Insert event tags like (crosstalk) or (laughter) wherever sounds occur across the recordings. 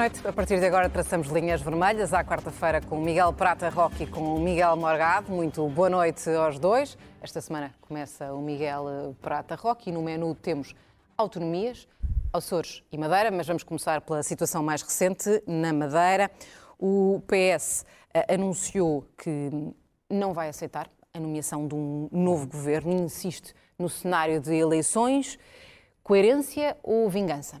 noite. A partir de agora traçamos linhas vermelhas. À quarta-feira com Miguel Prata Roque e com Miguel Morgado. Muito boa noite aos dois. Esta semana começa o Miguel Prata Roque e no menu temos autonomias, Açores e Madeira, mas vamos começar pela situação mais recente na Madeira. O PS eh, anunciou que não vai aceitar a nomeação de um novo governo insiste no cenário de eleições. Coerência ou vingança?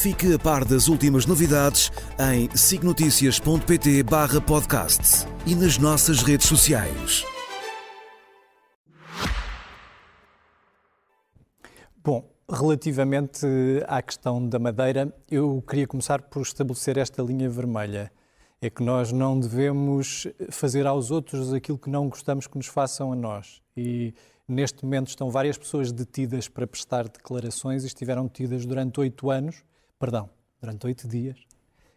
Fique a par das últimas novidades em signoticias.pt barra podcast e nas nossas redes sociais. Bom, relativamente à questão da Madeira, eu queria começar por estabelecer esta linha vermelha. É que nós não devemos fazer aos outros aquilo que não gostamos que nos façam a nós. E neste momento estão várias pessoas detidas para prestar declarações e estiveram detidas durante oito anos perdão, durante oito dias.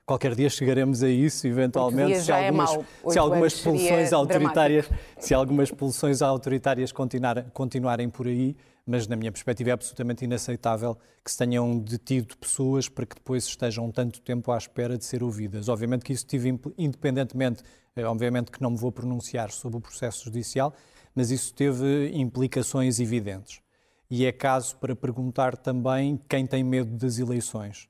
Qualquer dia chegaremos a isso, eventualmente, se é algumas, é se algumas pulsões autoritárias, se algumas pulsões autoritárias continuar, continuarem por aí, mas na minha perspectiva é absolutamente inaceitável que se tenham detido pessoas para que depois estejam tanto tempo à espera de ser ouvidas. Obviamente que isso tive independentemente, eh, obviamente que não me vou pronunciar sobre o processo judicial, mas isso teve implicações evidentes. E é caso para perguntar também quem tem medo das eleições.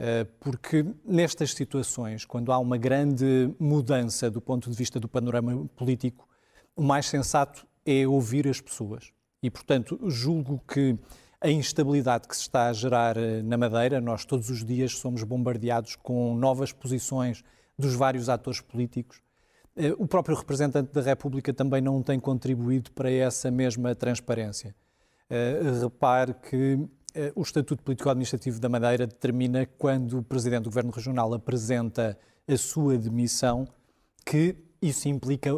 Eh, porque nestas situações, quando há uma grande mudança do ponto de vista do panorama político, o mais sensato é ouvir as pessoas. E, portanto, julgo que a instabilidade que se está a gerar eh, na Madeira, nós todos os dias somos bombardeados com novas posições dos vários atores políticos. Eh, o próprio representante da República também não tem contribuído para essa mesma transparência. Repare que o Estatuto Político-Administrativo da Madeira determina quando o Presidente do Governo Regional apresenta a sua demissão, que isso implica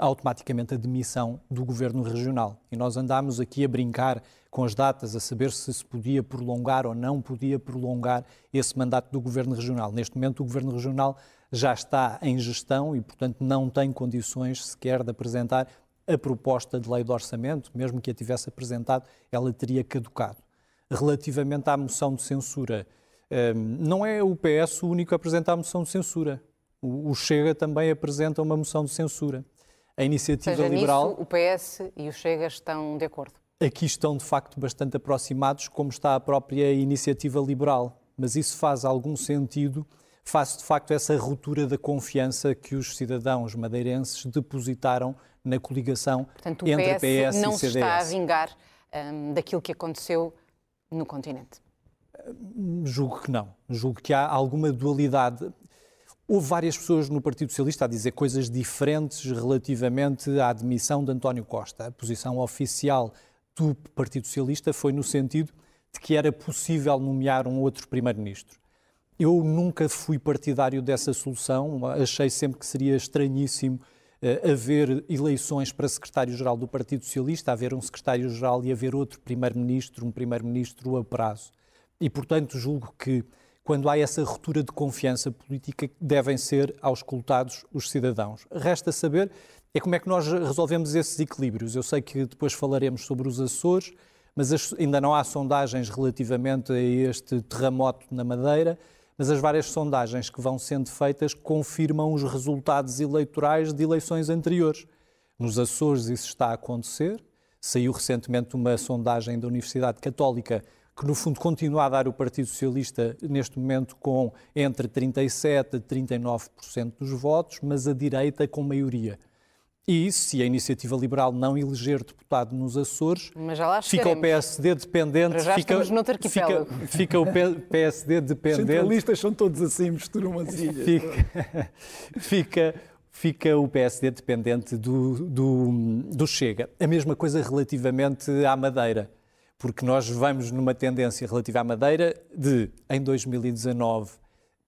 automaticamente a demissão do Governo Regional. E nós andámos aqui a brincar com as datas, a saber se se podia prolongar ou não podia prolongar esse mandato do Governo Regional. Neste momento, o Governo Regional já está em gestão e, portanto, não tem condições sequer de apresentar a proposta de lei de orçamento, mesmo que a tivesse apresentado, ela teria caducado relativamente à moção de censura. Hum, não é o PS o único a apresentar a moção de censura. O Chega também apresenta uma moção de censura. A iniciativa seja, liberal. Nisso, o PS e o Chega estão de acordo. Aqui estão de facto bastante aproximados, como está a própria iniciativa liberal. Mas isso faz algum sentido face de facto essa ruptura da confiança que os cidadãos madeirenses depositaram na coligação Portanto, entre PS, PS não e CDS. se está a vingar um, daquilo que aconteceu no continente? Julgo que não. Julgo que há alguma dualidade. Houve várias pessoas no Partido Socialista a dizer coisas diferentes relativamente à admissão de António Costa. A posição oficial do Partido Socialista foi no sentido de que era possível nomear um outro primeiro-ministro. Eu nunca fui partidário dessa solução, achei sempre que seria estranhíssimo uh, haver eleições para secretário-geral do Partido Socialista, haver um secretário-geral e haver outro primeiro-ministro, um primeiro-ministro a prazo. E, portanto, julgo que quando há essa ruptura de confiança política, devem ser auscultados os cidadãos. Resta saber é como é que nós resolvemos esses equilíbrios. Eu sei que depois falaremos sobre os Açores, mas ainda não há sondagens relativamente a este terremoto na Madeira mas as várias sondagens que vão sendo feitas confirmam os resultados eleitorais de eleições anteriores. Nos Açores isso está a acontecer. Saiu recentemente uma sondagem da Universidade Católica que, no fundo, continua a dar o Partido Socialista, neste momento, com entre 37% e 39% dos votos, mas a direita com maioria. E se a iniciativa liberal não eleger deputado nos Açores, fica o PSD dependente. já fica, fica, fica, o PSD dependente. Os centralistas são todos assim, misturam as ilhas. Fica, (laughs) fica, fica o PSD dependente do, do, do Chega. A mesma coisa relativamente à Madeira, porque nós vamos numa tendência relativa à Madeira de, em 2019,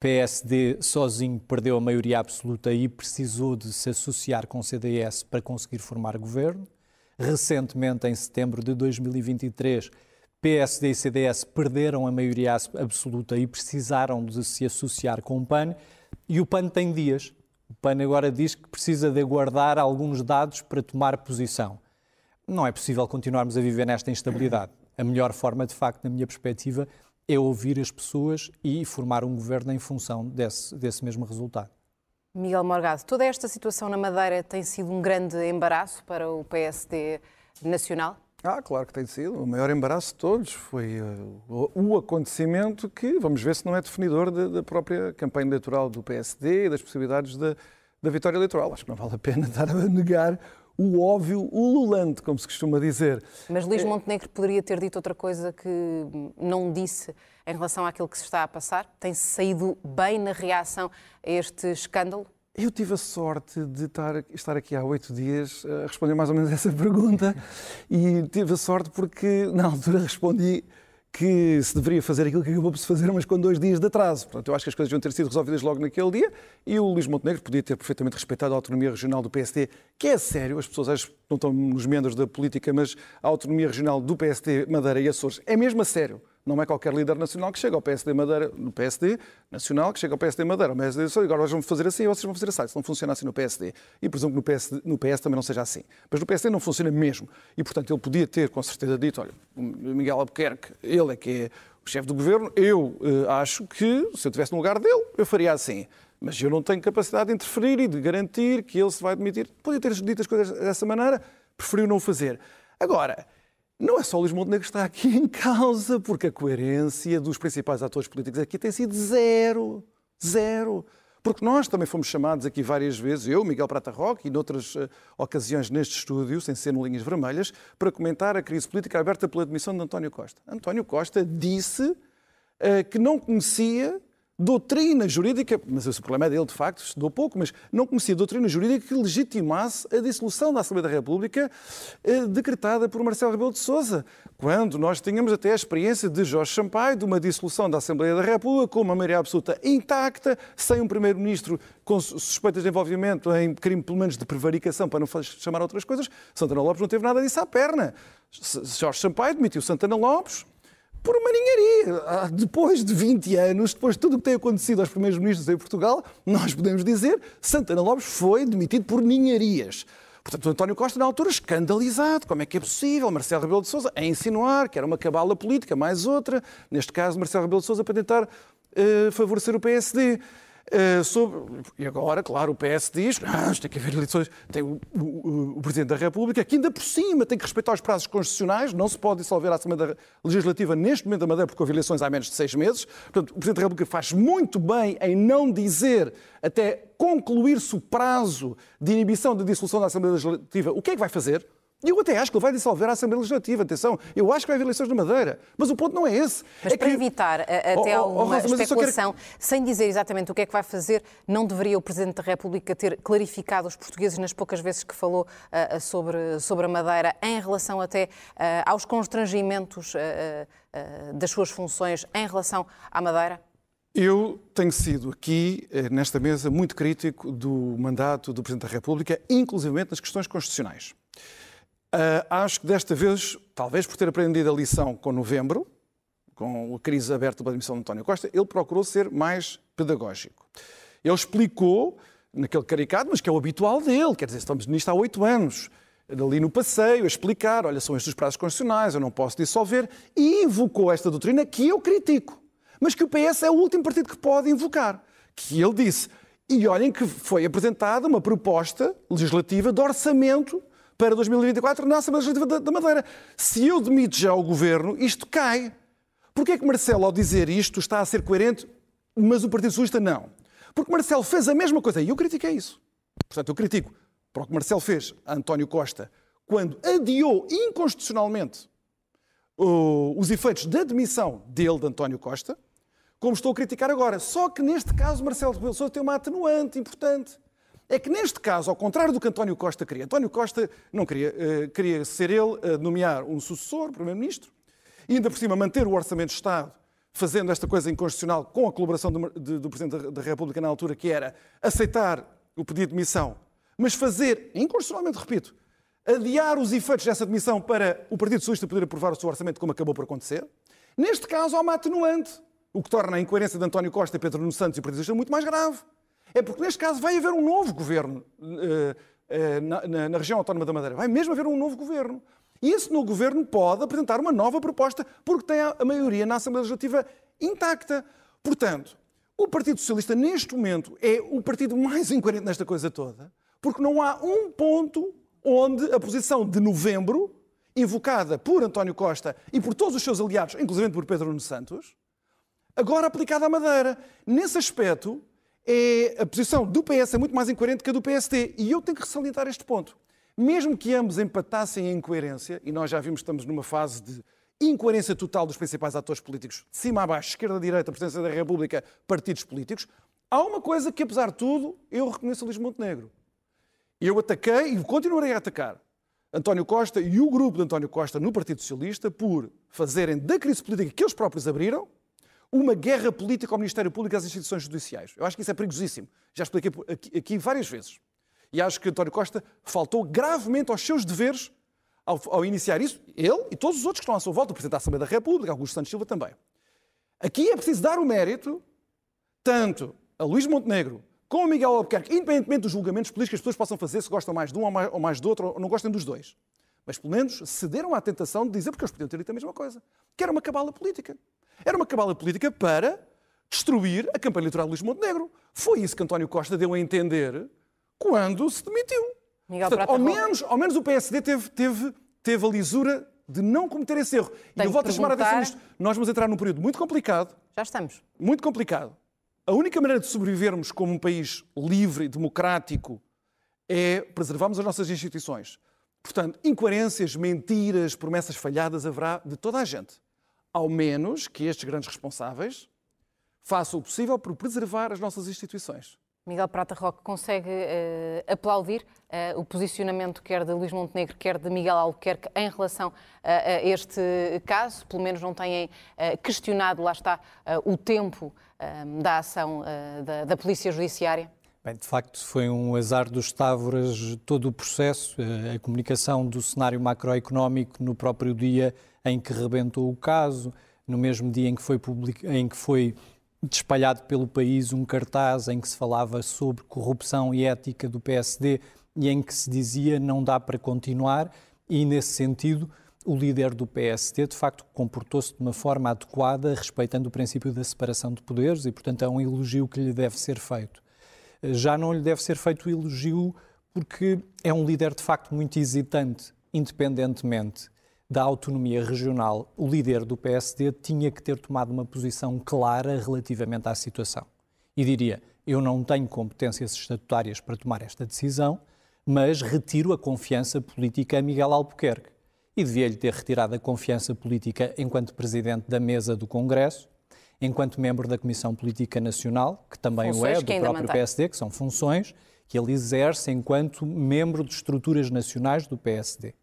PSD sozinho perdeu a maioria absoluta e precisou de se associar com o CDS para conseguir formar governo. Recentemente, em setembro de 2023, PSD e CDS perderam a maioria absoluta e precisaram de se associar com o PAN. E o PAN tem dias. O PAN agora diz que precisa de aguardar alguns dados para tomar posição. Não é possível continuarmos a viver nesta instabilidade. A melhor forma, de facto, na minha perspectiva, é ouvir as pessoas e formar um governo em função desse, desse mesmo resultado. Miguel Morgado, toda esta situação na Madeira tem sido um grande embaraço para o PSD nacional? Ah, claro que tem sido. O maior embaraço de todos foi uh, o acontecimento que, vamos ver se não é definidor da, da própria campanha eleitoral do PSD e das possibilidades da, da vitória eleitoral. Acho que não vale a pena (laughs) estar a negar o óbvio, o lulante, como se costuma dizer. Mas Luís Montenegro poderia ter dito outra coisa que não disse em relação àquilo que se está a passar? Tem-se saído bem na reação a este escândalo? Eu tive a sorte de estar, estar aqui há oito dias a responder mais ou menos (laughs) essa pergunta e tive a sorte porque na altura respondi que se deveria fazer aquilo que acabou por se fazer, mas com dois dias de atraso. Portanto, eu acho que as coisas deviam ter sido resolvidas logo naquele dia e o Luís Montenegro podia ter perfeitamente respeitado a autonomia regional do PSD, que é sério, as pessoas acho, não estão nos membros da política, mas a autonomia regional do PSD Madeira e Açores é mesmo a sério. Não é qualquer líder nacional que chega ao PSD Madeira, no PSD nacional, que chega ao PSD Madeira, ao PSD Açores, agora nós vamos fazer assim vocês vão fazer assim. Isso não funciona assim no PSD. E presumo que no PS, no PS também não seja assim. Mas no PSD não funciona mesmo. E, portanto, ele podia ter, com certeza, dito, olha, Miguel Albuquerque, ele é que é o chefe do governo, eu uh, acho que, se eu estivesse no lugar dele, eu faria assim. Mas eu não tenho capacidade de interferir e de garantir que ele se vai demitir. Podia ter dito as coisas dessa maneira, preferiu não o fazer. Agora, não é só Luís Montenegro que está aqui em causa, porque a coerência dos principais atores políticos aqui tem sido zero. Zero. Porque nós também fomos chamados aqui várias vezes, eu, Miguel Prata Roque, e noutras uh, ocasiões neste estúdio, sem ser no Linhas Vermelhas, para comentar a crise política aberta pela admissão de António Costa. António Costa disse uh, que não conhecia doutrina jurídica, mas esse problema é dele, de facto, estudou pouco, mas não conhecia doutrina jurídica que legitimasse a dissolução da Assembleia da República eh, decretada por Marcelo Rebelo de Sousa, quando nós tínhamos até a experiência de Jorge Sampaio, de uma dissolução da Assembleia da República, com uma maioria absoluta intacta, sem um primeiro-ministro com suspeitas de envolvimento em crime, pelo menos de prevaricação, para não chamar outras coisas, Santana Lopes não teve nada disso à perna. Jorge Sampaio demitiu Santana Lopes, por uma ninharia. Ah, depois de 20 anos, depois de tudo o que tem acontecido aos primeiros ministros em Portugal, nós podemos dizer Santana Lopes foi demitido por ninharias. Portanto, António Costa, na altura, escandalizado. Como é que é possível? Marcelo Rebelo de Sousa a insinuar que era uma cabala política, mais outra. Neste caso, Marcelo Rebelo de Sousa para tentar uh, favorecer o PSD. Uh, sobre... E agora, claro, o PS diz ah, tem que haver eleições. Tem o, o, o, Presidente da República, que ainda por cima tem que respeitar os prazos constitucionais, não se pode dissolver a Assembleia Legislativa neste momento da Madeira, porque houve eleições há menos de seis meses. Portanto, o Presidente da República faz muito bem em não dizer, até concluir-se o prazo de inibição da dissolução da Assembleia Legislativa, o que é que vai fazer. E eu até acho que ele vai dissolver a Assembleia Legislativa, atenção, eu acho que vai haver eleições na Madeira, mas o ponto não é esse. Mas é para que... evitar até oh, oh, alguma oh, especulação, quero... sem dizer exatamente o que é que vai fazer, não deveria o Presidente da República ter clarificado os portugueses nas poucas vezes que falou uh, sobre, sobre a Madeira, em relação até uh, aos constrangimentos uh, das suas funções em relação à Madeira? Eu tenho sido aqui, nesta mesa, muito crítico do mandato do Presidente da República, inclusive nas questões constitucionais. Uh, acho que desta vez, talvez por ter aprendido a lição com novembro, com a crise aberta pela admissão de António Costa, ele procurou ser mais pedagógico. Ele explicou, naquele caricato, mas que é o habitual dele, quer dizer, estamos nisto há oito anos, ali no passeio, a explicar, olha, são estes os prazos constitucionais, eu não posso dissolver, e invocou esta doutrina que eu critico, mas que o PS é o último partido que pode invocar, que ele disse, e olhem que foi apresentada uma proposta legislativa de orçamento para 2024 na Assembleia Legislativa da Madeira. Se eu demito já o governo, isto cai. Porquê é que Marcelo, ao dizer isto, está a ser coerente, mas o Partido Socialista não? Porque Marcelo fez a mesma coisa e eu critiquei isso. Portanto, eu critico para o que Marcelo fez a António Costa quando adiou inconstitucionalmente os efeitos da demissão dele, de António Costa, como estou a criticar agora. Só que neste caso Marcelo Rebelo Sousa tem uma atenuante importante é que neste caso, ao contrário do que António Costa queria, António Costa não queria, uh, queria ser ele a nomear um sucessor, primeiro-ministro, e ainda por cima manter o Orçamento de Estado fazendo esta coisa inconstitucional com a colaboração do, do Presidente da República na altura, que era aceitar o pedido de demissão, mas fazer, inconstitucionalmente, repito, adiar os efeitos dessa demissão para o Partido Socialista poder aprovar o seu orçamento, como acabou por acontecer. Neste caso, há uma atenuante, o que torna a incoerência de António Costa, Pedro Nuno Santos e o Partido Socialista muito mais grave. É porque, neste caso, vai haver um novo governo uh, uh, na, na, na região autónoma da Madeira. Vai mesmo haver um novo governo. E esse novo governo pode apresentar uma nova proposta, porque tem a maioria na Assembleia Legislativa intacta. Portanto, o Partido Socialista, neste momento, é o partido mais incoerente nesta coisa toda, porque não há um ponto onde a posição de novembro, invocada por António Costa e por todos os seus aliados, inclusive por Pedro Nuno Santos, agora aplicada à Madeira. Nesse aspecto, é, a posição do PS é muito mais incoerente que a do PST. E eu tenho que salientar este ponto. Mesmo que ambos empatassem em incoerência, e nós já vimos que estamos numa fase de incoerência total dos principais atores políticos, de cima a baixo, esquerda a direita, presidência da República, partidos políticos, há uma coisa que, apesar de tudo, eu reconheço a Luís Montenegro. Eu ataquei e continuarei a atacar António Costa e o grupo de António Costa no Partido Socialista por fazerem da crise política que eles próprios abriram uma guerra política ao Ministério Público e às instituições judiciais. Eu acho que isso é perigosíssimo. Já expliquei aqui, várias vezes. E acho que António Costa faltou gravemente aos seus deveres ao, ao, iniciar isso, ele e todos os outros que estão à sua volta, o Presidente da Assembleia da República, Augusto Santos Silva também. Aqui é preciso dar o mérito tanto a Luís Montenegro como a Miguel Albuquerque, independentemente dos julgamentos políticos que as pessoas possam fazer, se gostam mais de um ou mais, ou mais do outro, ou não gostem dos dois. Mas pelo menos cederam à tentação de dizer, porque eles podiam ter dito a mesma coisa, que era uma cabala política. Era uma cabala política para destruir a campanha eleitoral de Luís Montenegro. Foi isso que António Costa deu a entender quando se demitiu. Miguel Portanto, ao, menos, ao menos o PSD teve, teve, teve a lisura de não cometer esse erro. Tenho e eu volto perguntar... a chamar a atenção nisto. Nós vamos entrar num período muito complicado. Já estamos. Muito complicado. A única maneira de sobrevivermos como um país livre e democrático é preservarmos as nossas instituições. Portanto, incoerências, mentiras, promessas falhadas haverá de toda a gente. Ao menos que estes grandes responsáveis façam o possível por preservar as nossas instituições. Miguel Prata Roque consegue uh, aplaudir uh, o posicionamento quer de Luís Montenegro, quer de Miguel Albuquerque em relação uh, a este caso? Pelo menos não têm questionado, lá está, o tempo da ação da, da, Polícia Judiciária? Bem, de facto, foi um azar dos Távoras todo o processo, a comunicação do cenário macroeconómico no próprio dia em que rebentou o caso, no mesmo dia em que foi, public... em que foi espalhado pelo país um cartaz em que se falava sobre corrupção e ética do PSD e em que se dizia não dá para continuar e nesse sentido o líder do PSD de facto comportou-se de uma forma adequada respeitando o princípio da separação de poderes e portanto é um elogio que lhe deve ser feito. Já não lhe deve ser feito o elogio porque é um líder de facto muito hesitante, independentemente da autonomia regional, o líder do PSD tinha que ter tomado uma posição clara relativamente à situação. E diria: eu não tenho competências estatutárias para tomar esta decisão, mas retiro a confiança política a Miguel Albuquerque. E devia-lhe ter retirado a confiança política enquanto presidente da mesa do Congresso, enquanto membro da Comissão Política Nacional, que também funções o é, do próprio mantém. PSD, que são funções que ele exerce enquanto membro de estruturas nacionais do PSD.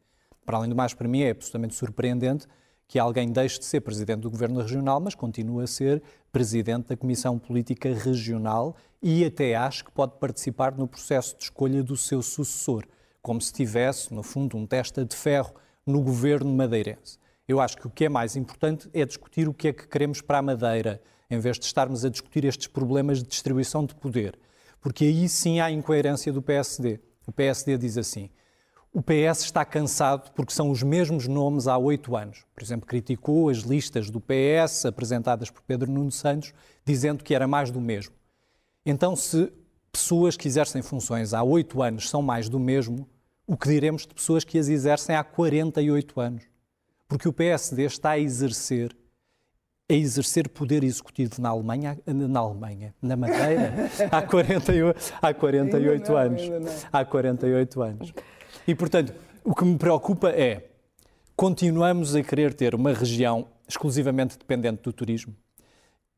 Para além do mais, para mim é absolutamente surpreendente que alguém deixe de ser presidente do governo regional, mas continue a ser presidente da Comissão Política Regional e até acho que pode participar no processo de escolha do seu sucessor, como se tivesse, no fundo, um testa de ferro no governo madeirense. Eu acho que o que é mais importante é discutir o que é que queremos para a Madeira, em vez de estarmos a discutir estes problemas de distribuição de poder. Porque aí sim há incoerência do PSD. O PSD diz assim: o PS está cansado porque são os mesmos nomes há oito anos. Por exemplo, criticou as listas do PS apresentadas por Pedro Nuno Santos, dizendo que era mais do mesmo. Então, se pessoas que exercem funções há oito anos são mais do mesmo, o que diremos de pessoas que as exercem há 48 anos? Porque o PSD está a exercer a exercer poder executivo na Alemanha, na Alemanha, na Madeira, (laughs) há 48, há 48 não, anos. Há 48 anos. E, portanto, o que me preocupa é continuamos a querer ter uma região exclusivamente dependente do turismo,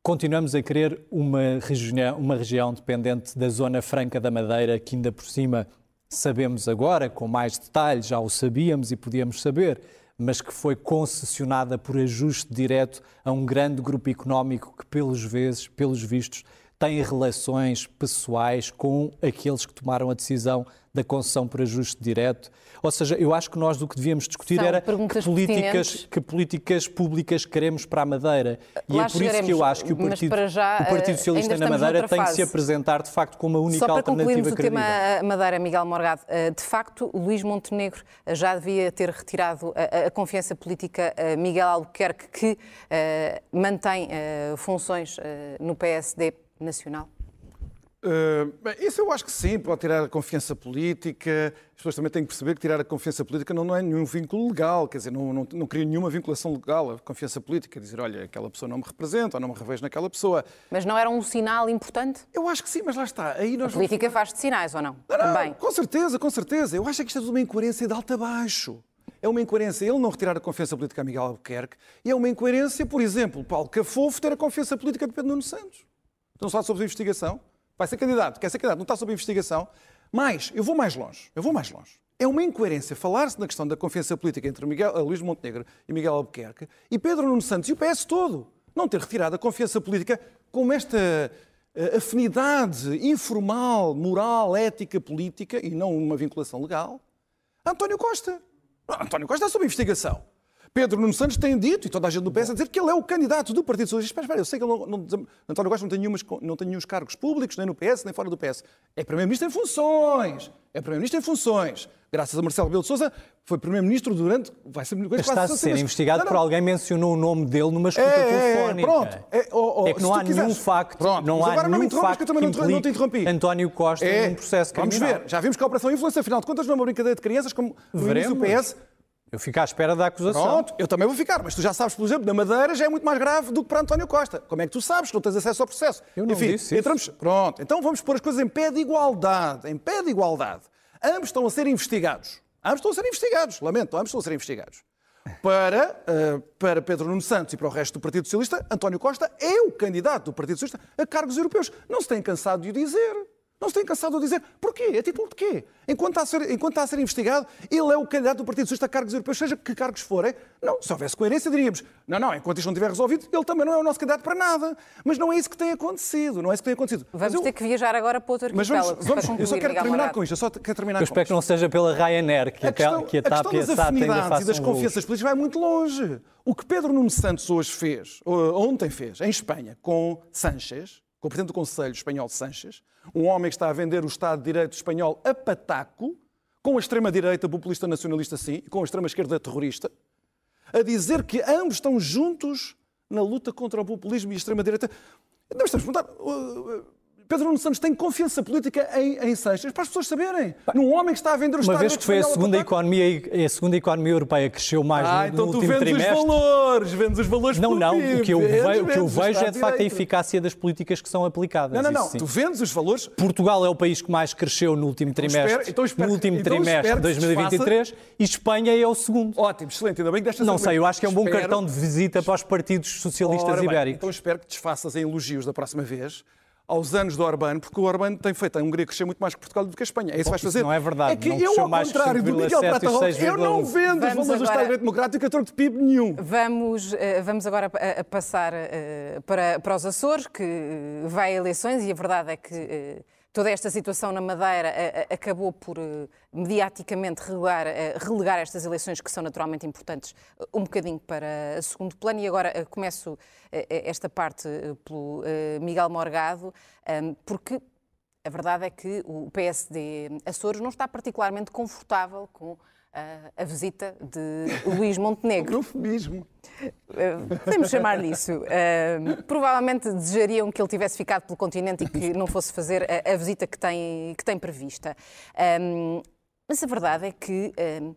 continuamos a querer uma região, uma região dependente da Zona Franca da Madeira, que ainda por cima sabemos agora, com mais detalhes, já o sabíamos e podíamos saber, mas que foi concessionada por ajuste direto a um grande grupo económico que, pelos vezes, pelos vistos, tem relações pessoais com aqueles que tomaram a decisão da concessão por ajuste direto. Ou seja, eu acho que nós o que devíamos discutir São era que políticas, que políticas públicas queremos para a Madeira. E Lá é por isso que eu acho que o Partido, já, o partido eh, Socialista na Madeira tem que se apresentar de facto como a única Só para alternativa o tema Madeira, Miguel Morgado, eh, de facto, Luís Montenegro eh, já devia ter retirado a, a confiança política a Miguel Albuquerque, que mantém funções no PSD nacional? Uh, bem, isso eu acho que sim, pode tirar a confiança política. As pessoas também têm que perceber que tirar a confiança política não, não é nenhum vínculo legal, quer dizer, não, não, não cria nenhuma vinculação legal. A confiança política, dizer, olha, aquela pessoa não me representa ou não me revejo naquela pessoa. Mas não era um sinal importante? Eu acho que sim, mas lá está. Aí nós a política vamos... faz de sinais ou não? não também. Com certeza, com certeza. Eu acho que isto é uma incoerência de alto a baixo. É uma incoerência ele não retirar a confiança política a Miguel Albuquerque e é uma incoerência, por exemplo, Paulo Cafofo ter a confiança política de Pedro Nuno Santos. Não está sob investigação. Vai ser candidato, quer ser candidato, não está sob investigação. Mas eu vou mais longe, eu vou mais longe. É uma incoerência falar-se na questão da confiança política entre Miguel, eh, Luís Montenegro e Miguel Albuquerque e Pedro Nuno Santos e o PS todo. Não ter retirado a confiança política como esta uh, afinidade informal, moral, ética, política e não uma vinculação legal. António Costa. António Costa está sob investigação. Pedro Nuno Santos tem dito, e toda a gente do PS a dizer, que ele é o candidato do Partido Socialista. Espera, espera, eu sei que ele não, não, António Costa não tem, nenhumas, não tem nenhum cargos públicos, nem no PS, nem fora do PS. É Primeiro-Ministro em funções. É Primeiro-Ministro em funções. Graças a Marcelo Rebelo de Sousa, foi Primeiro-Ministro durante... Vai ser coisa Está a ser investigado não, não. por alguém mencionou o nome dele numa escuta é, é, telefónica. É, pronto. É, oh, oh, é que não há nenhum facto, pronto. não há agora nenhum não facto que, eu também não, te interrompi. António Costa é, num processo criminal. Vamos ver. Já vimos que a Operação Influência, afinal de contas, não é uma brincadeira de crianças, como o PS eu fico à espera da acusação. Pronto, eu também vou ficar, mas tu já sabes, por exemplo, na Madeira já é muito mais grave do que para António Costa. Como é que tu sabes que não tens acesso ao processo? Eu não Enfim, disse entramos... Isso. Pronto, então vamos pôr as coisas em pé de igualdade. Em pé de igualdade. Ambos estão a ser investigados. Ambos estão a ser investigados, lamento, ambos estão a ser investigados. Para, uh, para Pedro Nuno Santos e para o resto do Partido Socialista, António Costa é o candidato do Partido Socialista a cargos europeus. Não se tem cansado de o dizer. Não se tem cansado de dizer. Porquê? A título de quê? Enquanto está, a ser, enquanto está a ser investigado, ele é o candidato do Partido Socialista a cargos europeus, seja que cargos forem. Não, se houvesse coerência, diríamos, não, não, enquanto isto não estiver resolvido, ele também não é o nosso candidato para nada. Mas não é isso que tem acontecido, não é isso que tem acontecido. Vamos eu... ter que viajar agora para outro arquipélago. Mas vamos, vamos, concluir, eu só quero terminar com isto, eu só quero terminar eu espero que não seja pela Ryanair, que a, questão, que a TAP a questão das afinidades e das confianças políticas vai muito longe. O que Pedro Nuno Santos hoje fez, ontem fez, em Espanha, com Sánchez, com o Presidente do Conselho Espanhol Sánchez, um homem que está a vender o Estado de Direito espanhol a pataco, com a extrema-direita populista nacionalista sim, e com a extrema-esquerda terrorista, a dizer que ambos estão juntos na luta contra o populismo e a extrema-direita. Nós estamos a perguntar, Pedro Nuno Santos tem confiança política em, em Seixas, para as pessoas saberem. Num homem que está a vender o Uma vez que foi a segunda, economia, a segunda economia europeia que cresceu mais ah, no, então no último trimestre... então tu vendes os valores, vendes os valores Não, não, o que eu, vejo, o que eu vejo é de facto a eficácia das políticas que são aplicadas. Não, não, não, tu vendes os valores... Portugal é o país que mais cresceu no último então trimestre, espero, então espero, no último então trimestre de 2023 e Espanha é o segundo. Ótimo, excelente, ainda bem que desta Não sei, eu acho que é um bom espero... cartão de visita para os partidos socialistas Ora, ibéricos. Bem, então espero que desfaças em elogios da próxima vez aos anos do Orbán, porque o Orbán tem feito a Hungria crescer muito mais que Portugal do que a Espanha. É isso que vais fazer. Não é verdade. É que não eu, ao contrário do Miguel Prata Rocha, eu não vendo vamos os valores agora... do Estado Democrático a troco de PIB nenhum. Vamos, eh, vamos agora a passar eh, para, para os Açores, que eh, vai a eleições e a verdade é que toda esta situação na Madeira acabou por mediaticamente relegar, relegar, estas eleições que são naturalmente importantes um bocadinho para segundo plano. E agora começo esta parte pelo Miguel Morgado, porque a verdade é que o PSD Açores não está particularmente confortável com a visita de Luís Montenegro. (laughs) Eufemismo. Uh, podemos chamar-lhe isso. Uh, provavelmente desejariam que ele tivesse ficado pelo continente e que não fosse fazer a, a visita que tem, que tem prevista. Um, mas a verdade é que um,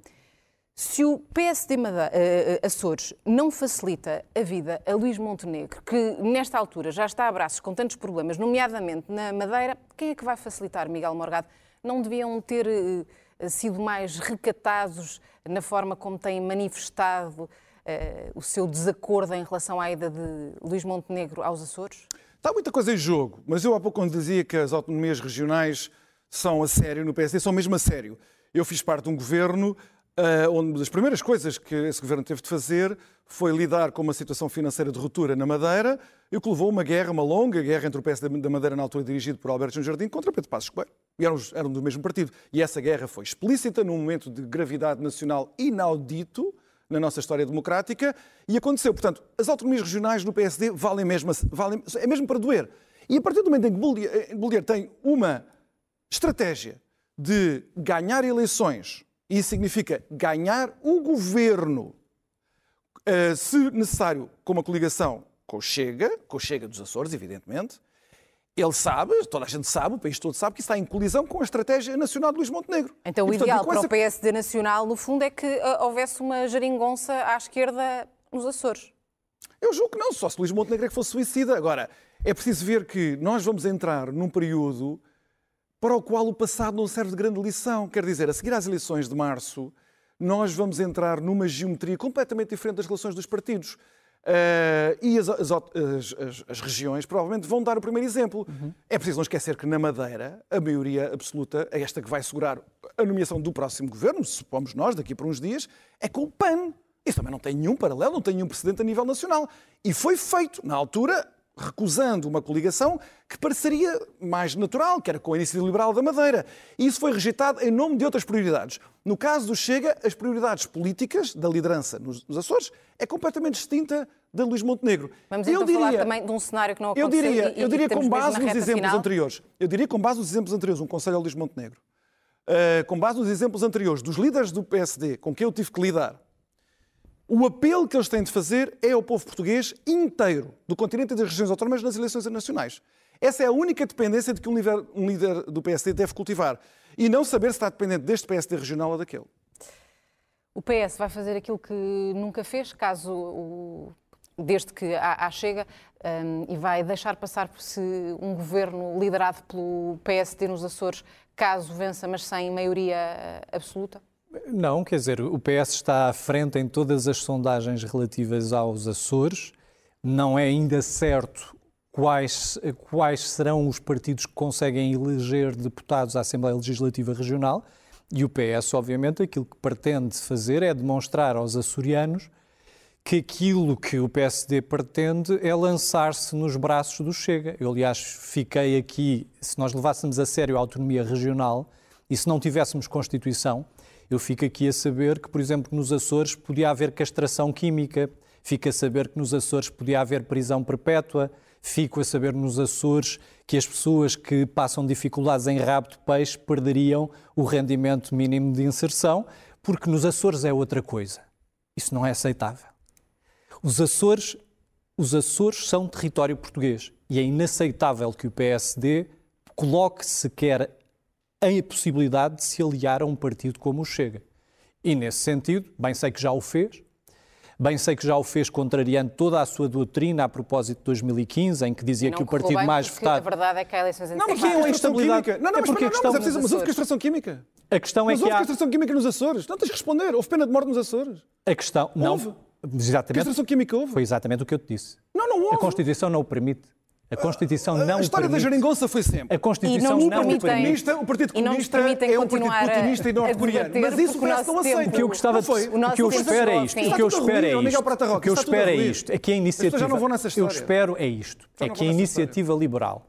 se o PSD Madeira, uh, Açores não facilita a vida a Luís Montenegro, que nesta altura já está a braços com tantos problemas, nomeadamente na Madeira, quem é que vai facilitar, Miguel Morgado? Não deviam ter sido mais recatados na forma como têm manifestado uh, o seu desacordo em relação à ida de Luís Montenegro aos Açores? Está muita coisa em jogo, mas eu há pouco quando dizia que as autonomias regionais são a sério no PSD, são mesmo a sério. Eu fiz parte de um governo uh, onde das primeiras coisas que esse governo teve de fazer foi lidar com uma situação financeira de ruptura na Madeira e o que levou uma guerra, uma longa guerra entre o PS da Madeira, na altura dirigido por Alberto João Jardim, contra Pedro Passos Coelho. E eram, eram do mesmo partido. E essa guerra foi explícita num momento de gravidade nacional inaudito na nossa história democrática e aconteceu. Portanto, as autonomias regionais no PSD valem mesmo, valem, é mesmo para doer. E a partir do momento em que Bolívar tem uma estratégia de ganhar eleições, e isso significa ganhar o governo eh, se necessário, com uma coligação com o Chega, com o Chega dos Açores, evidentemente, ele sabe, toda a gente sabe, o país todo sabe, que está em colisão com a estratégia nacional de Luís Montenegro. Então, e, o portanto, ideal para essa... o PSD nacional, no fundo, é que uh, houvesse uma geringonça à esquerda nos Açores. Eu julgo que não, só se Luís Montenegro é que fosse suicida. Agora, é preciso ver que nós vamos entrar num período para o qual o passado não serve de grande lição. Quer dizer, a seguir às eleições de março, nós vamos entrar numa geometria completamente diferente das relações dos partidos. Uh, e as, as, as, as, regiões provavelmente vão dar o primeiro exemplo. Uhum. É preciso não esquecer que na Madeira a maioria absoluta, é esta que vai segurar a nomeação do próximo governo, supomos nós, daqui por uns dias, é com o PAN. Isso também não tem nenhum paralelo, não tem nenhum precedente a nível nacional. E foi feito, na altura, recusando uma coligação que pareceria mais natural, que era com a Iniciativa Liberal da Madeira. E isso foi rejeitado em nome de outras prioridades. No caso do Chega, as prioridades políticas da liderança nos, Açores é completamente distinta da Luís Montenegro. Vamos então eu diria, falar também de um cenário que não aconteceu. Eu diria, e, eu diria com base nos exemplos final. anteriores. Eu diria com base nos exemplos anteriores, um conselho ao Luís Montenegro. Uh, com base nos exemplos anteriores dos líderes do PSD com quem eu tive que lidar, o apelo que eles têm de fazer é ao povo português inteiro, do continente e das regiões autónomas, nas eleições nacionais. Essa é a única dependência de que um líder, um líder do PSD deve cultivar. E não saber se está dependente deste PSD regional ou daquele. O PS vai fazer aquilo que nunca fez, caso o, desde que há, chega, um, e vai deixar passar por se um governo liderado pelo PSD nos Açores, caso vença, mas sem maioria eh, absoluta? Não, quer dizer, o PS está à frente em todas as sondagens relativas aos Açores. Não é ainda certo quais, quais serão os partidos que conseguem eleger deputados à Assembleia Legislativa Regional. E o PS, obviamente, aquilo que pretende fazer é demonstrar aos açorianos que aquilo que o PSD pretende é lançar-se nos braços do Chega. Eu, aliás, fiquei aqui, se nós levássemos a sério a autonomia regional e se não tivéssemos Constituição, eu fico aqui a saber que, por exemplo, nos Açores podia haver castração química, fico a saber que nos Açores podia haver prisão perpétua, fico a saber nos Açores que as pessoas que passam dificuldades em rabo de peixe perderiam o rendimento mínimo de inserção, porque nos Açores é outra coisa. Isso não é aceitável. Os Açores, os Açores são território português e é inaceitável que o PSD coloque sequer a possibilidade de se aliar a um partido como o Chega. E nesse sentido, bem sei que já o fez, bem sei que já o fez contrariando toda a sua doutrina a propósito de 2015, em que dizia que o partido bem, mais votado... A verdade é que há eleições Não, mas é a instabilidade... Química. Não, não, é porque mas, não, não, mas, é preciso, mas houve castração química. A questão mas é que houve há... castração química nos Açores. Não tens de responder. Houve pena de morte nos Açores. A questão... Não, houve. Exatamente. Castração química houve. Foi exatamente o que eu te disse. Não, não houve. A Constituição não o permite. A Constituição não A história permite. da geringonça foi sempre. A Constituição não, não, o permite. O Partido Comunista é um partido putinista e norte-coreano. Mas isso o PS não aceita. O que eu gostava de... O que eu espero é isto. O que eu espero é isto. O que eu espero é isto. É que a iniciativa... já não vão nessa história. Eu espero é isto. É que a iniciativa liberal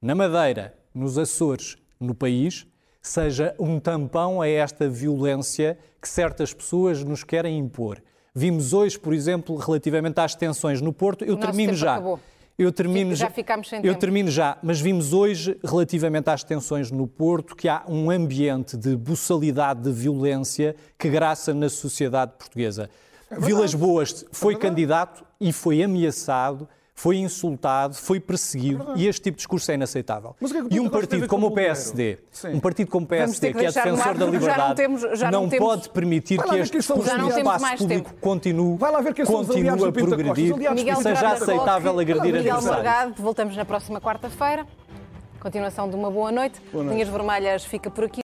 na Madeira, nos Açores, no país, seja um tampão a esta violência que certas pessoas nos querem impor. Vimos hoje, por exemplo, relativamente às tensões no Porto, eu termino já. Acabou. Eu termino já, ficamos sem eu tempo. termino já, mas vimos hoje, relativamente às tensões no Porto, que há um ambiente de buçalidade, de violência que graça na sociedade portuguesa. É Vilas Boas foi é candidato e foi ameaçado foi insultado, foi perseguido é e este tipo de discurso é inaceitável. É e um partido como o PSD, um partido como o PSD, que, que é defensor da liberdade, já não, temos, já não, não temos... pode permitir que este discurso no espaço público tempo. continue, continue a progredir e seja aceitável agredir adversários. Miguel Morgado, voltamos na próxima quarta-feira. Continuação de uma boa noite. Boa noite. Linhas Vermelhas fica por aqui.